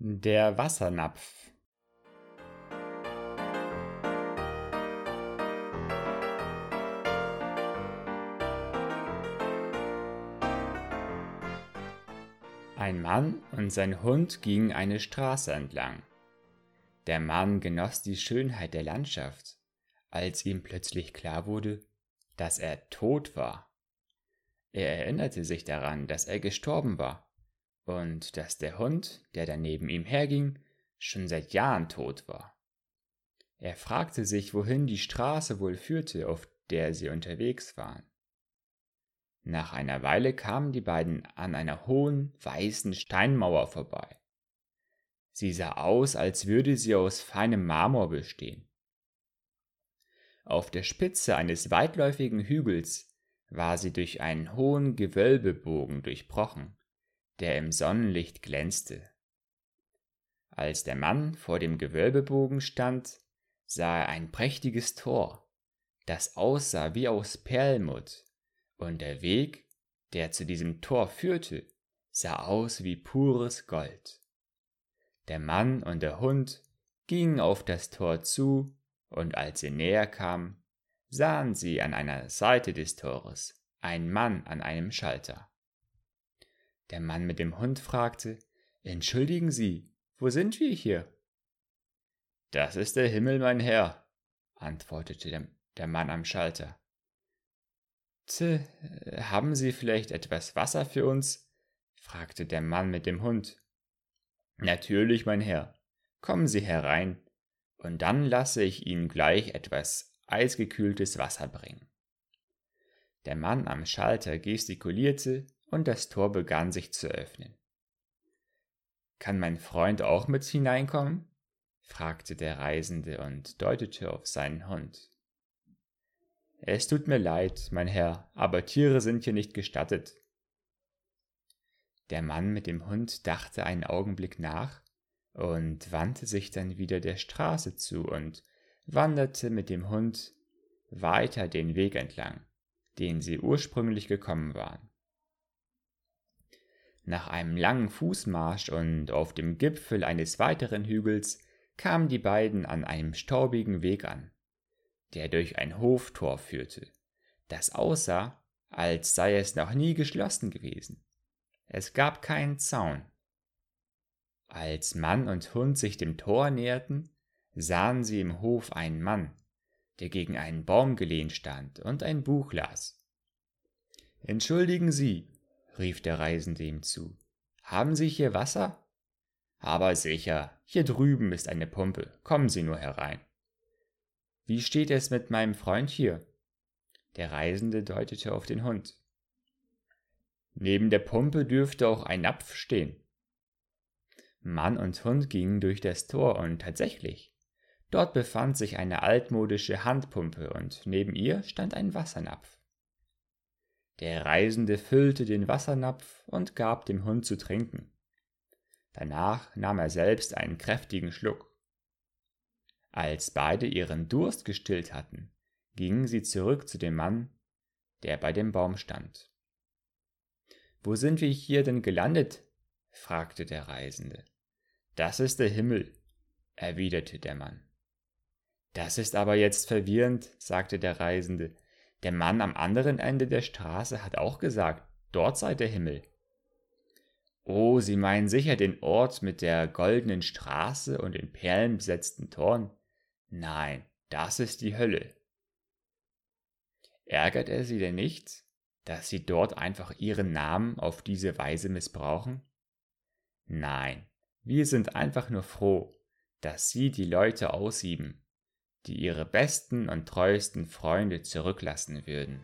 Der Wassernapf Ein Mann und sein Hund gingen eine Straße entlang. Der Mann genoss die Schönheit der Landschaft, als ihm plötzlich klar wurde, dass er tot war. Er erinnerte sich daran, dass er gestorben war und dass der Hund, der da neben ihm herging, schon seit Jahren tot war. Er fragte sich, wohin die Straße wohl führte, auf der sie unterwegs waren. Nach einer Weile kamen die beiden an einer hohen, weißen Steinmauer vorbei. Sie sah aus, als würde sie aus feinem Marmor bestehen. Auf der Spitze eines weitläufigen Hügels war sie durch einen hohen Gewölbebogen durchbrochen, der im Sonnenlicht glänzte. Als der Mann vor dem Gewölbebogen stand, sah er ein prächtiges Tor, das aussah wie aus Perlmutt, und der Weg, der zu diesem Tor führte, sah aus wie pures Gold. Der Mann und der Hund gingen auf das Tor zu, und als sie näher kamen, sahen sie an einer Seite des Tores einen Mann an einem Schalter. Der Mann mit dem Hund fragte, Entschuldigen Sie, wo sind wir hier? Das ist der Himmel, mein Herr, antwortete der, Mann am Schalter. Tse, haben Sie vielleicht etwas Wasser für uns? fragte der Mann mit dem Hund. Natürlich, mein Herr. Kommen Sie herein, und dann lasse ich Ihnen gleich etwas eisgekühltes Wasser bringen. Der Mann am Schalter gestikulierte, und das Tor begann sich zu öffnen. Kann mein Freund auch mit hineinkommen? fragte der Reisende und deutete auf seinen Hund. Es tut mir leid, mein Herr, aber Tiere sind hier nicht gestattet. Der Mann mit dem Hund dachte einen Augenblick nach und wandte sich dann wieder der Straße zu und wanderte mit dem Hund weiter den Weg entlang, den sie ursprünglich gekommen waren. Nach einem langen Fußmarsch und auf dem Gipfel eines weiteren Hügels kamen die beiden an einem staubigen Weg an der durch ein Hoftor führte, das aussah, als sei es noch nie geschlossen gewesen. Es gab keinen Zaun. Als Mann und Hund sich dem Tor näherten, sahen sie im Hof einen Mann, der gegen einen Baum gelehnt stand und ein Buch las. Entschuldigen Sie, rief der Reisende ihm zu, haben Sie hier Wasser? Aber sicher, hier drüben ist eine Pumpe, kommen Sie nur herein. Wie steht es mit meinem Freund hier? Der Reisende deutete auf den Hund. Neben der Pumpe dürfte auch ein Napf stehen. Mann und Hund gingen durch das Tor und tatsächlich, dort befand sich eine altmodische Handpumpe und neben ihr stand ein Wassernapf. Der Reisende füllte den Wassernapf und gab dem Hund zu trinken. Danach nahm er selbst einen kräftigen Schluck. Als beide ihren Durst gestillt hatten, gingen sie zurück zu dem Mann, der bei dem Baum stand. Wo sind wir hier denn gelandet? fragte der Reisende. Das ist der Himmel, erwiderte der Mann. Das ist aber jetzt verwirrend, sagte der Reisende. Der Mann am anderen Ende der Straße hat auch gesagt, dort sei der Himmel. Oh, Sie meinen sicher den Ort mit der goldenen Straße und den perlenbesetzten Toren? Nein, das ist die Hölle. Ärgert er sie denn nicht, dass sie dort einfach ihren Namen auf diese Weise missbrauchen? Nein, wir sind einfach nur froh, dass sie die Leute aussieben, die ihre besten und treuesten Freunde zurücklassen würden.